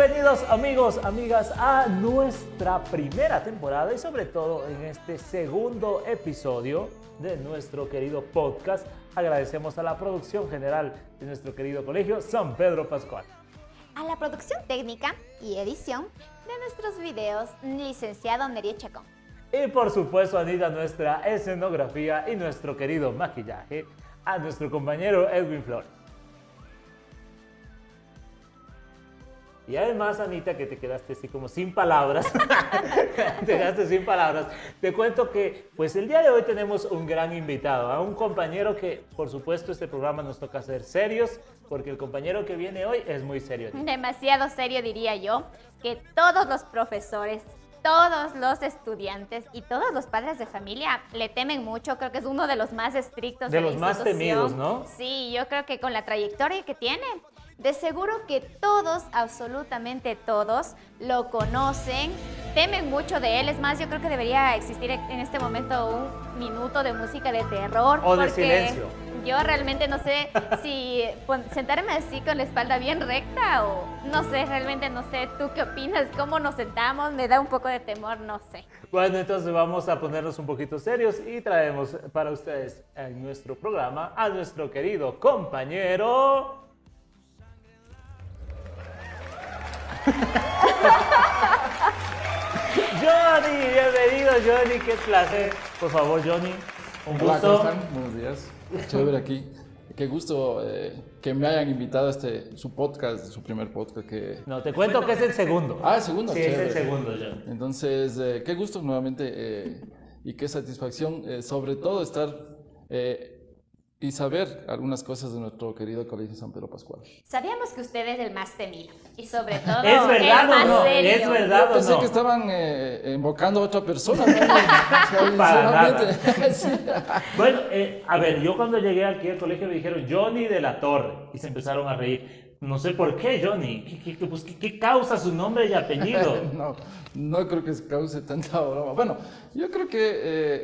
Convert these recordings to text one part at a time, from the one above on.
Bienvenidos amigos, amigas a nuestra primera temporada y sobre todo en este segundo episodio de nuestro querido podcast. Agradecemos a la producción general de nuestro querido colegio San Pedro Pascual. A la producción técnica y edición de nuestros videos, licenciado Nerie Chacón. Y por supuesto, Anita, nuestra escenografía y nuestro querido maquillaje, a nuestro compañero Edwin Flores. Y además, Anita, que te quedaste así como sin palabras, te quedaste sin palabras, te cuento que pues el día de hoy tenemos un gran invitado, a un compañero que por supuesto este programa nos toca ser serios, porque el compañero que viene hoy es muy serio. Demasiado serio diría yo, que todos los profesores, todos los estudiantes y todos los padres de familia le temen mucho. Creo que es uno de los más estrictos. De, de los más temidos, ¿no? Sí, yo creo que con la trayectoria que tiene, de seguro que todos, absolutamente todos, lo conocen, temen mucho de él. Es más, yo creo que debería existir en este momento un minuto de música de terror. O de silencio. Yo realmente no sé si sentarme así con la espalda bien recta o no sé, realmente no sé. ¿Tú qué opinas? ¿Cómo nos sentamos? Me da un poco de temor, no sé. Bueno, entonces vamos a ponernos un poquito serios y traemos para ustedes en nuestro programa a nuestro querido compañero... Johnny, bienvenido Johnny, qué placer. Por favor, Johnny, un gusto. ¿cómo están? Buenos días. Chévere aquí. Qué gusto eh, que me hayan invitado a este, su podcast, su primer podcast que... No, te cuento que es el segundo. Ah, el segundo. Sí, chévere. es el segundo, Johnny. Entonces, eh, qué gusto nuevamente eh, y qué satisfacción, eh, sobre todo estar y saber algunas cosas de nuestro querido Colegio San Pedro Pascual. Sabíamos que usted es el más temido y sobre todo ¿Es verdad el o más no? serio. ¿Es verdad o Pensé no? que estaban eh, invocando a otra persona. ¿no? O sea, Para sí. Bueno, eh, a ver, yo cuando llegué aquí al colegio me dijeron Johnny de la Torre y se empezaron a reír. No sé por qué, Johnny. ¿Qué, qué- pues, qué- causa su nombre y apellido? No, no creo que se cause tanta broma. Bueno, yo creo que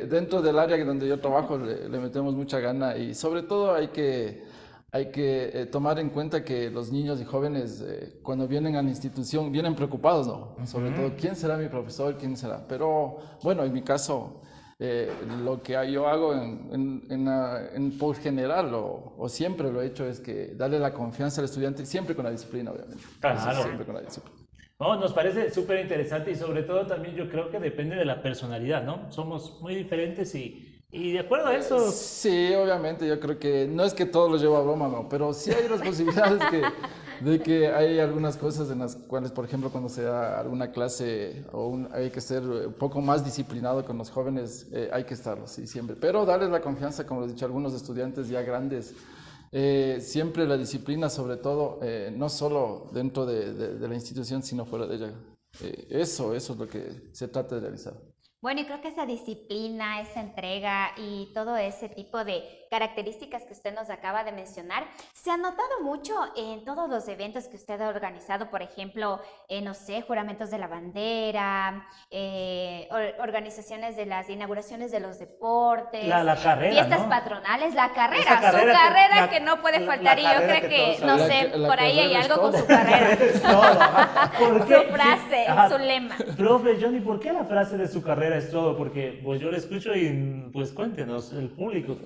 eh, dentro del área donde yo trabajo le, le metemos mucha gana y sobre todo hay que, hay que eh, tomar en cuenta que los niños y jóvenes eh, cuando vienen a la institución vienen preocupados, ¿no? Sobre todo, ¿quién será mi profesor? ¿Quién será? Pero bueno, en mi caso, eh, lo que yo hago en, en, en, la- en- por general o, o siempre lo he hecho es que darle la confianza al estudiante, siempre con la disciplina, obviamente. Claro. Siempre con la disciplina. No, nos parece súper interesante y sobre todo también yo creo que depende de la personalidad, ¿no? Somos muy diferentes y, y de acuerdo a eso... Sí, obviamente, yo creo que no es que todo lo llevo a broma, no, pero sí hay las posibilidades que, de que hay algunas cosas en las cuales, por ejemplo, cuando se da alguna clase o un- hay que ser un poco más disciplinado con los jóvenes, eh, hay que estarlo, sí, siempre. Pero darles la confianza, como les he dicho, a algunos estudiantes ya grandes, eh, siempre la disciplina, sobre todo, eh, no solo dentro de, de- de la institución, sino fuera de ella. Eh, eso, eso es lo que se trata de realizar. Bueno, y creo que esa disciplina, esa entrega y todo ese tipo de características que usted nos acaba de mencionar, se ha notado mucho en todos los eventos que usted ha organizado, por ejemplo, eh, no sé, juramentos de la bandera, eh, or- organizaciones de las inauguraciones de los deportes, La, la carrera, fiestas ¿no? patronales, la carrera, Esa su carrera que- carrera la- que no puede faltar y yo carrera creo que que, no sé, La- la por ahí hay carrera es algo con todo. su carrera, Es todo, su frase, Ajá. su lema. Profe, Johnny, ¿por qué la frase de su carrera es todo? Porque pues yo la escucho y pues cuéntenos, el público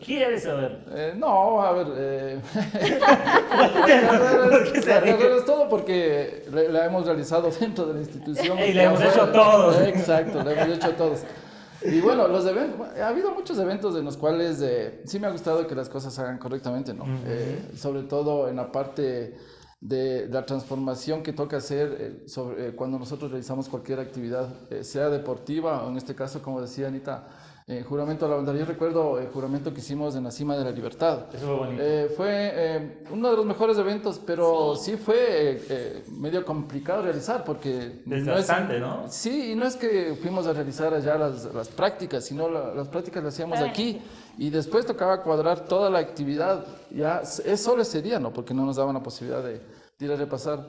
quiere saber. Eh, no, a ver. Eh, es todo porque la hemos realizado dentro de la institución. Y la hemos hecho todos. Exacto, la hemos hecho todos. Y bueno, los eventos, ha habido muchos eventos en los cuales eh, sí me ha gustado que las cosas se hagan correctamente, ¿no? Eh, sobre todo en la parte de la transformación que toca hacer eh, sobre, eh, cuando nosotros realizamos cualquier actividad, eh, sea deportiva o en este caso, como decía Anita, eh, juramento a la bandera. Yo recuerdo el juramento que hicimos en la cima de la libertad. Eso fue bonito. Eh, fue eh, uno de los mejores eventos, pero sí, fue eh, eh, medio complicado realizar porque... Desgastante, ¿no? Sí, y no es que fuimos a realizar allá las, las prácticas, sino la- las prácticas las hacíamos aquí y después tocaba cuadrar toda la actividad. Ya es solo ese día, ¿no? Porque no nos daban la posibilidad de, de ir a repasar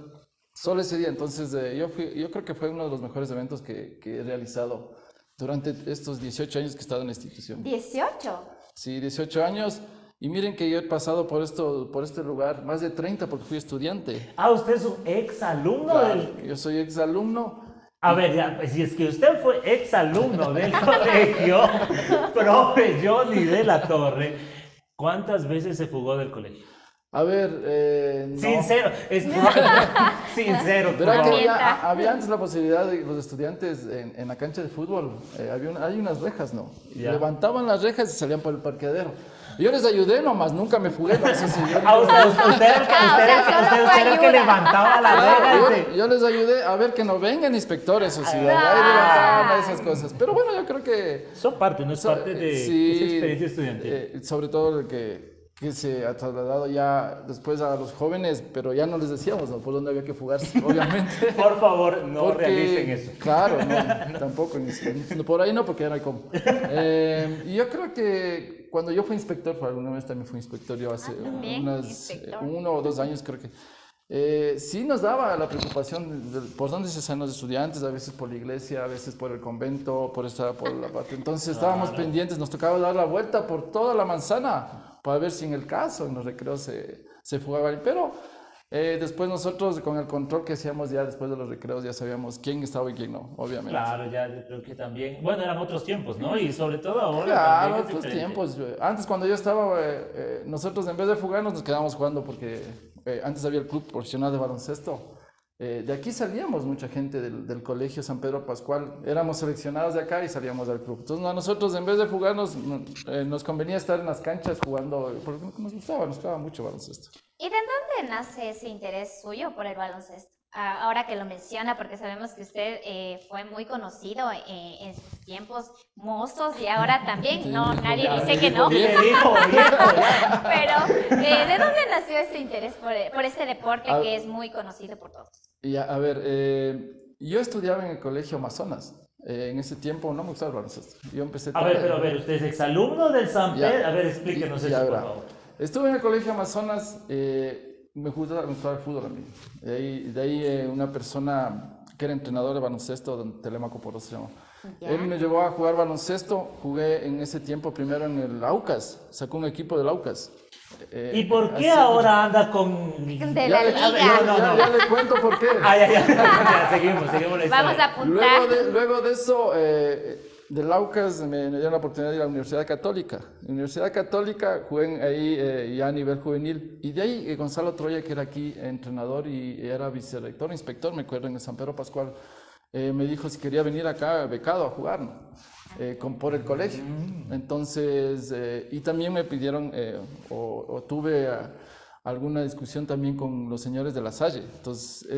solo ese día. Entonces, eh, yo, fui- yo creo que fue uno de los mejores eventos que, que he realizado durante estos 18 años que he estado en la institución. 18. Sí, 18 años. Y miren que yo he pasado por, esto, por este lugar, más de 30 porque fui estudiante. Ah, usted es un ex alumno del... Yo soy ex alumno. A ver, ya, pues, si es que usted fue ex alumno del colegio, profe Johnny de la Torre, ¿cuántas veces se fugó del colegio? A ver, eh, no. Sincero, es sincero. Favor. había, había antes la posibilidad de los estudiantes en, en la cancha de fútbol, eh, había un- hay unas rejas, ¿no? Levantaban las rejas y salían por el parqueadero. Yo les ayudé nomás, nunca me fugué. No sé si yo, Ah, usted, usted, usted era el que, Ah, levantaba la regla. yo, yo les ayudé a ver que no vengan inspectores o ciudad, Ah. ahí levantaban esas cosas. Pero bueno, yo creo que... Son parte, no es So- parte de sí, esa experiencia estudiantil. eh, sobre todo el que, que se ha trasladado ya después a los jóvenes, pero ya no les decíamos ¿no? por dónde había que fugarse, obviamente. Por favor, no Porque- realicen eso. Claro, no, tampoco. por ahí no, porque ya no hay cómo. Eh, y yo creo que cuando yo fui inspector, por alguna vez también fui inspector, yo hace Ah, unas, inspector. uno o dos años creo que. eh, sí nos daba la preocupación de, de por dónde se salen los estudiantes, a veces por la iglesia, a veces por el convento, por esta, por la parte. Entonces estábamos pendientes, nos tocaba dar la vuelta por toda la manzana para ver si en el caso en los recreos se, se fugaban. Pero eh, después nosotros con el control que hacíamos ya después de los recreos ya sabíamos quién estaba y quién no, obviamente. Claro, ya yo creo que también. Bueno, eran otros tiempos, ¿no? Y sobre todo ahora. Claro, otros tiempos. eh. Antes cuando yo estaba, eh, eh, nosotros en vez de fugarnos nos quedábamos jugando porque antes había el club profesional de baloncesto. Eh, de aquí salíamos mucha gente del, del colegio San Pedro Pascual. Éramos seleccionados de acá y salíamos del club. Entonces a nosotros en vez de fugarnos no- eh, nos convenía estar en las canchas jugando porque nos gustaba, nos gustaba mucho baloncesto. ¿Y de dónde nace ese interés suyo por el baloncesto? Ah, ahora que lo menciona, porque sabemos que usted eh, fue muy conocido eh, en sus tiempos mozos y ahora también. No, nadie Ya, dice que no. Pero, eh, ¿de dónde nació ese interés por, por este deporte Ah. que es muy conocido por todos? Y a, a ver, eh, yo estudiaba en el colegio Amazonas. Eh, en ese tiempo no me gustaba el baloncesto. Yo empecé A ver, pero a ver, usted es exalumno del San. Pedro. A ver, explíquenos Ya eso, por favor. Estuve en el colegio Amazonas, eh, me gustaba el fútbol a mí. De ahí, de ahí eh, una persona que era entrenador de baloncesto, don Telemaco Porras se llama. Ya. Él me llevó a jugar baloncesto, jugué en ese tiempo primero en el Aucas, sacó un equipo del Aucas. Eh, ¿Y por qué así- ahora anda con.? De Ya la le, liga. no, no, ya- no. ya le cuento por qué. Ah, ya, ya, ya, seguimos, seguimos la historia. Vamos a apuntar. Luego de, luego de eso, eh, del Aucas me, me dieron la oportunidad de ir a la Universidad Católica. En la Universidad Católica jugué ahí eh, ya a nivel juvenil. Y de ahí eh, Gonzalo Troya, que era aquí entrenador y era vicerrector, inspector, me acuerdo, en San Pedro Pascual, eh, me dijo si quería venir acá becado a jugar, ¿no? Eh, con, por el colegio. Entonces, eh, y también me pidieron, o, o tuve ah, alguna discusión también con los señores de La Salle. Entonces,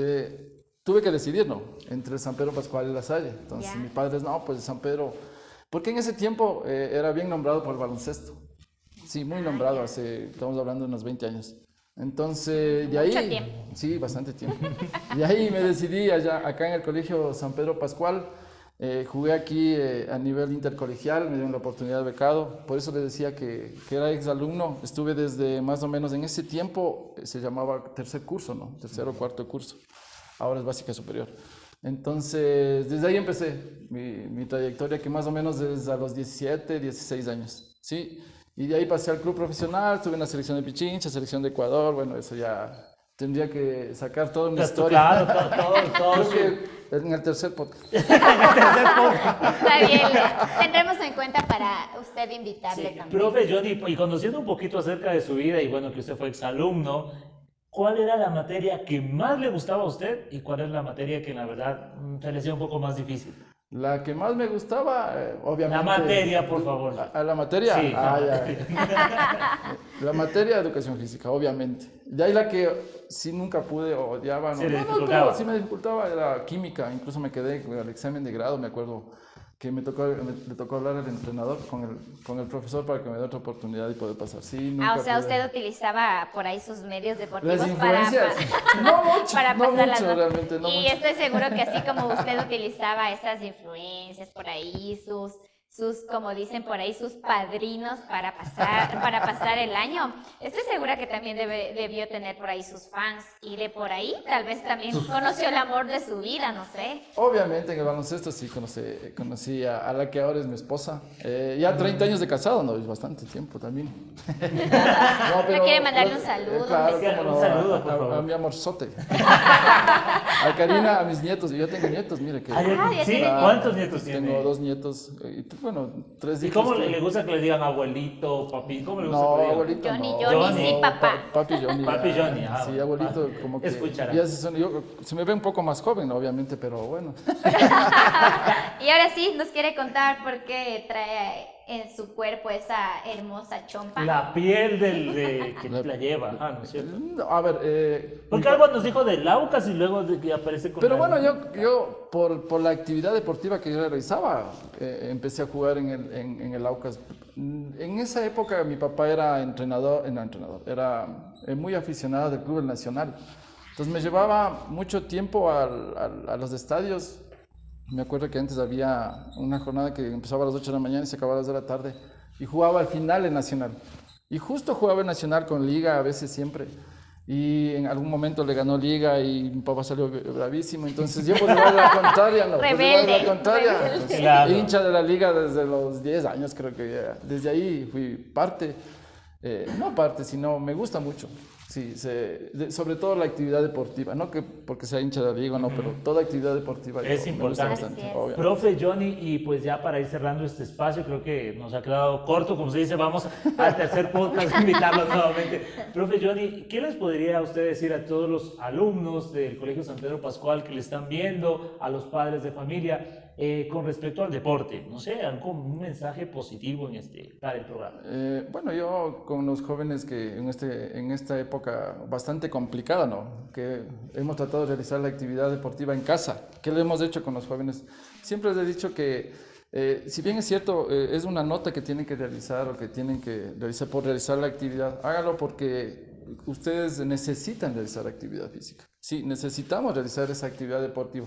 tuve que decidir, ¿no? Entre San Pedro Pascual y La Salle. Entonces, Ya. mi padre, no, pues San Pedro, porque en ese tiempo eh, era bien nombrado por el baloncesto. Sí, muy nombrado, hace, estamos hablando de unos 20 años. Entonces, de ahí... Mucho tiempo. Sí, bastante tiempo. De ahí me decidí allá, acá en el colegio San Pedro Pascual. eh, jugué aquí eh, a nivel intercolegial, me dieron la oportunidad de becado. Por eso le decía que, que era exalumno. Estuve desde más o menos en ese tiempo, eh, se llamaba tercer curso, ¿no? Tercero o cuarto curso. Ahora es básica superior. Entonces, desde ahí empecé mi, mi trayectoria, que más o menos desde a los 17, 16 años. ¿sí? Y de ahí pasé al club profesional, estuve en la selección de Pichincha, selección de Ecuador, bueno, eso ya tendría que sacar toda mi historia. Claro, todo, todo, todo Creo su- que en el tercer podcast. Está bien, le- tendremos en cuenta para usted invitarle Sí, también. Profe Johnny, y conociendo un poquito acerca de su vida y bueno, que usted fue exalumno, ¿cuál era la materia que más le gustaba a usted y cuál es la materia que la verdad mm, se le hacía un poco más difícil? La que más me gustaba, eh, obviamente. La materia, por favor. ¿A, a la materia? Sí, Ah, la ya. La materia de educación física, obviamente. De ahí la que sí nunca pude odiaba. No, Sí, no, no, todo, sí me dificultaba era química. Incluso me quedé con el examen de grado, me acuerdo que me tocó, me, le tocó hablar al entrenador con el, con el profesor para que me dé otra oportunidad y poder pasar. Sí, nunca Ah, o sea, pude. usted utilizaba por ahí sus medios deportivos Las para, influencias. pa- No mucho, para no pasar las mucho, realmente, no y mucho. estoy seguro que así como usted utilizaba esas influencias por ahí, sus, sus, como dicen por ahí, sus padrinos para pasar, para pasar el año. Estoy segura que también debe, debió tener por ahí sus fans y de por ahí tal vez también conoció el amor de su vida, no sé. Obviamente en el baloncesto sí conocí, conocí a, la que ahora es mi esposa. Eh, ya 30 años de casado, no, es bastante tiempo también. no, pero, quiere mandarle un saludo. claro, un saludo, por favor. A, mi amorzote. a Karina, a mis nietos. Yo tengo nietos, mire que... Ah, ¿Sí? ¿Cuántos nietos tiene? Tengo dos nietos bueno, tres días. ¿Y cómo le, gusta que le digan abuelito, papi? ¿Cómo le gusta no, que le digan? abuelito Johnny, no. Johnny, sí, papá. papi Johnny. Papi Johnny, ah, Sí, abuelito, como que. Escuchará. Ya se, son, yo, se me ve un poco más joven, obviamente, pero bueno. y ahora sí, nos quiere contar por qué trae en su cuerpo esa hermosa chompa. La piel del, de, que la, lleva, ah, ¿no es cierto? A ver, eh, Porque algo nos dijo de Laucas y luego de que aparece con Pero bueno, yo, yo por, por, la actividad deportiva que yo realizaba, eh, empecé a jugar en el, en, en el Aucas. En esa época mi papá era entrenador, no, entrenador, era eh, muy aficionado del Club Nacional. Entonces me llevaba mucho tiempo al, a los estadios me acuerdo que antes había una jornada que empezaba a las 8 de la mañana y se acababa a las 2 de la tarde. Y jugaba al final en Nacional. Y justo jugaba en Nacional con Liga, a veces siempre. Y en algún momento le ganó Liga y mi papá salió bravísimo. Entonces yo pues la contraria, ¿no? Rebelde, la contraria. Hincha de la Liga desde los 10 años, creo que ya. Desde ahí fui parte. Eh, no parte, sino me gusta mucho. Sí, sobre todo la actividad deportiva, no que porque sea hincha de liga, no, pero toda actividad deportiva es importante. Profe Johnny, y pues ya para ir cerrando este espacio, creo que nos ha quedado corto, como se dice, vamos al tercer podcast, invitarlos nuevamente. Profe Johnny, ¿qué les podría usted decir a todos los alumnos del Colegio San Pedro Pascual que le están viendo, a los padres de familia? Eh, con respecto al deporte, no sé, algo, un mensaje positivo en este para el programa. Eh, bueno, yo con los jóvenes que en, este, en esta época bastante complicada, ¿no? Que hemos tratado de realizar la actividad deportiva en casa, ¿qué le hemos hecho con los jóvenes? Siempre les he dicho que eh, si bien es cierto, es una nota que tienen que realizar o que tienen que realizar por realizar la actividad, hágalo porque ustedes necesitan realizar actividad física. Sí, necesitamos realizar esa actividad deportiva.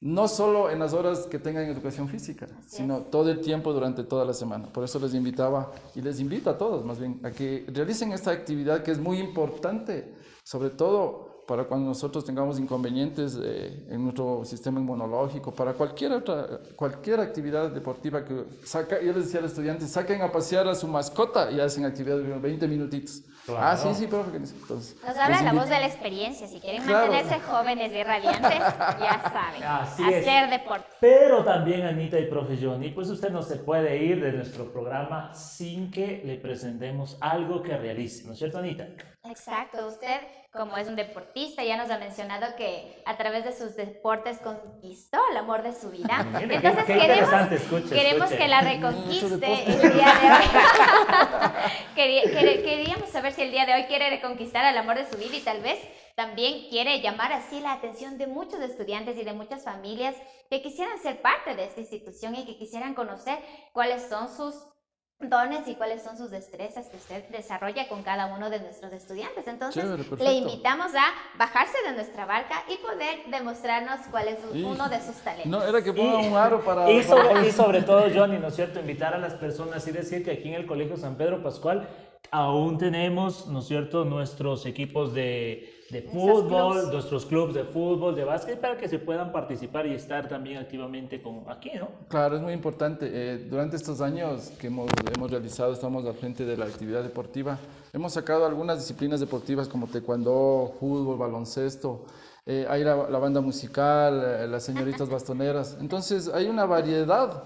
No solo en las horas que tengan educación física, sino todo el tiempo durante toda la semana. Por eso les invitaba y les invito a todos más bien a que realicen esta actividad que es muy importante, sobre todo para cuando nosotros tengamos inconvenientes eh, en nuestro sistema inmunológico, para cualquier otra, cualquier actividad deportiva que saca, yo les decía a los estudiantes, saquen a pasear a su mascota y hacen actividad de 20 minutitos. Ah, sí, sí, profe. Entonces, Nos habla la voz de la experiencia. Si quieren mantenerse jóvenes y radiantes, ya saben. hacer deporte. Pero también, Anita y profe Johnny, pues usted no se puede ir de nuestro programa sin que le presentemos algo que realice. ¿No es cierto, Anita? Exacto. Usted como es un deportista, ya nos ha mencionado que a través de sus deportes conquistó el amor de su vida. Entonces queremos, queremos que la reconquiste el día de hoy. queríamos saber si el día de hoy quiere reconquistar el amor de su vida y tal vez también quiere llamar así la atención de muchos estudiantes y de muchas familias que quisieran ser parte de esta institución y que quisieran conocer cuáles son sus dones y cuáles son sus destrezas que usted desarrolla con cada uno de nuestros estudiantes. Entonces, le invitamos a bajarse de nuestra barca y poder demostrarnos cuál es uno de sus talentos. No, era que ponga un aro para... Y sobre, y sobre todo, Johnny, ¿no es cierto? Invitar a las personas y decir que aquí en el Colegio San Pedro Pascual aún tenemos, ¿no es cierto?, nuestros equipos de de fútbol, nuestros clubes de fútbol, de básquet, para que se puedan participar y estar también activamente con aquí, ¿no? Claro, es muy importante. Eh, durante estos años que hemos, hemos realizado, estamos al frente de la actividad deportiva, hemos sacado algunas disciplinas deportivas como taekwondo, fútbol, baloncesto, eh, hay la, banda musical, eh, las señoritas bastoneras. Entonces, hay una variedad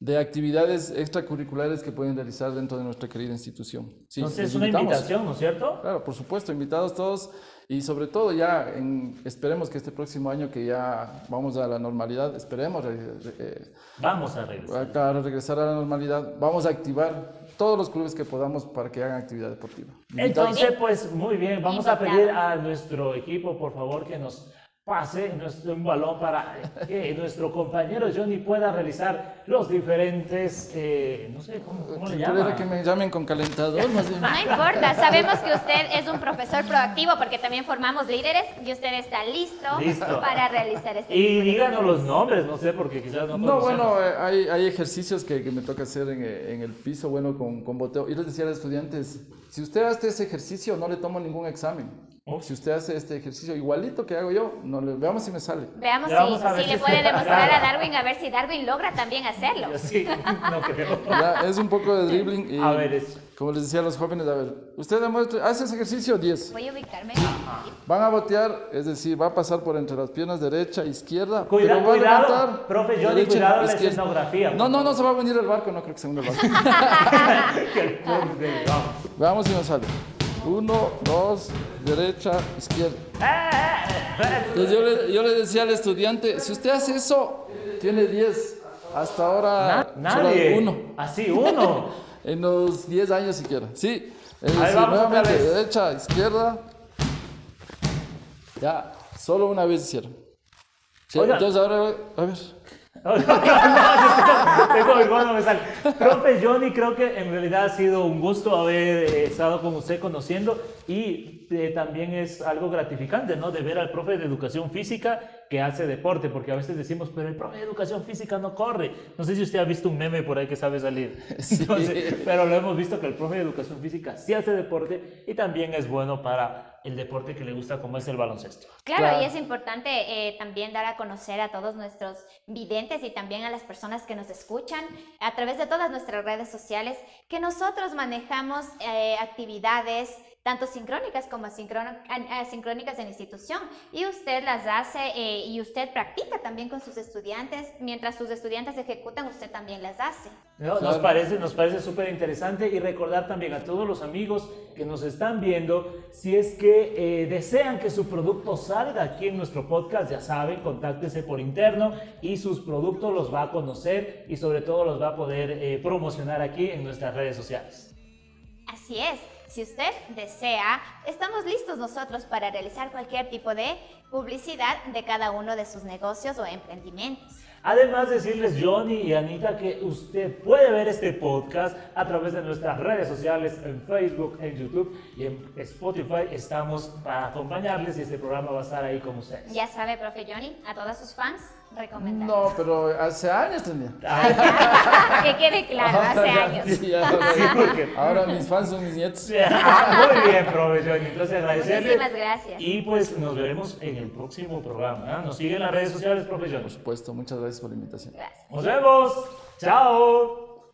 de actividades extracurriculares que pueden realizar dentro de nuestra querida institución. Sí, Entonces, es una invitación, ¿no es cierto? Claro, por supuesto, invitados todos. Y sobre todo ya, en, esperemos que este próximo año que ya vamos a la normalidad, esperemos... Eh, vamos a regresar. A, regresar a la normalidad, vamos a activar todos los clubes que podamos para que hagan actividad deportiva. Entonces, pues muy bien, vamos a pedir a nuestro equipo, por favor, que nos pase nuestro, un balón para que nuestro compañero Johnny pueda realizar los diferentes, eh, no sé, ¿cómo, cómo le llaman? que me llamen con calentador, más bien. No importa, sabemos que usted es un profesor proactivo porque también formamos líderes y usted está listo, Listo. para realizar este Y díganos los nombres, no sé, porque quizás no No, bueno, hay, hay ejercicios que, que me toca hacer en, en el piso, bueno, con, con boteo. Y les decía a los estudiantes, si usted hace ese ejercicio, no le tomo ningún examen. Oh. Si usted hace este ejercicio igualito que hago yo, no le, veamos si me sale. Veamos Ya vamos a si, ver si si le puede demostrar a Darwin a ver si Darwin logra también hacerlo. Sí, no creo. Ya, es un poco de dribbling y, A ver, es- como les decía a los jóvenes, a ver, usted demuestre, hace ese ejercicio 10. Voy a ubicarme. Van a botear, es decir, va a pasar por entre las piernas derecha e izquierda. Cuida- pero va a cuidado, levantar profe Johnny, derecha, cuidado la izquierda. escenografía. No, no, no se va a venir el barco, no creo que se hunda el barco. Que el profe- vamos. Veamos si nos sale. Uno, dos, derecha, izquierda. Entonces yo le, yo le decía al estudiante, si usted hace eso, tiene 10. Hasta ahora, Na- solo nadie. uno. Así, uno. En los 10 años siquiera. Sí. Es Ahí decir, vamos otra nuevamente, vez. derecha, izquierda. Ya, solo una vez hicieron. Sí, Oiga. entonces ahora, a ver. No, no, no, yo tengo mi me sale. Profe Johnny, creo que en realidad ha sido un gusto haber eh, estado con usted conociendo y eh, también es algo gratificante, ¿no? De ver al profe de educación física que hace deporte, porque a veces decimos, pero el profe de educación física no corre. No sé si usted ha visto un meme por ahí que sabe salir. Sí. Entonces, pero lo hemos visto que el profe de educación física sí hace deporte y también es bueno para el deporte que le gusta como es el baloncesto. Claro, Claro. y es importante eh, también dar a conocer a todos nuestros videntes y también a las personas que nos escuchan a través de todas nuestras redes sociales que nosotros manejamos eh, actividades tanto sincrónicas como asincrónicas en institución y usted las hace eh, y usted practica también con sus estudiantes mientras sus estudiantes ejecutan usted también las hace. No, Nos parece, nos parece súper interesante y recordar también a todos los amigos que nos están viendo, si es que eh, desean que su producto salga aquí en nuestro podcast, ya saben, contáctese por interno y sus productos los va a conocer y sobre todo los va a poder eh, promocionar aquí en nuestras redes sociales. Así es, si usted desea, estamos listos nosotros para realizar cualquier tipo de publicidad de cada uno de sus negocios o emprendimientos. Además, decirles, Johnny y Anita, que usted puede ver este podcast a través de nuestras redes sociales, en Facebook, en YouTube y en Spotify. Estamos para acompañarles y este programa va a estar ahí con ustedes. Ya sabe, profe Johnny, a todos sus fans, recomendar. No, pero hace años tenía. que quede claro, hace años. Sí, ya, Sí, porque- Ahora mis fans son mis nietos. Ah, Muy bien, profe Johnny. Entonces agradecerle. Muchísimas gracias. Y pues nos veremos en el próximo programa. ¿ah? Nos siguen en las redes sociales, profe Johnny. Por supuesto, muchas gracias por la invitación. Gracias. Nos vemos. Chao.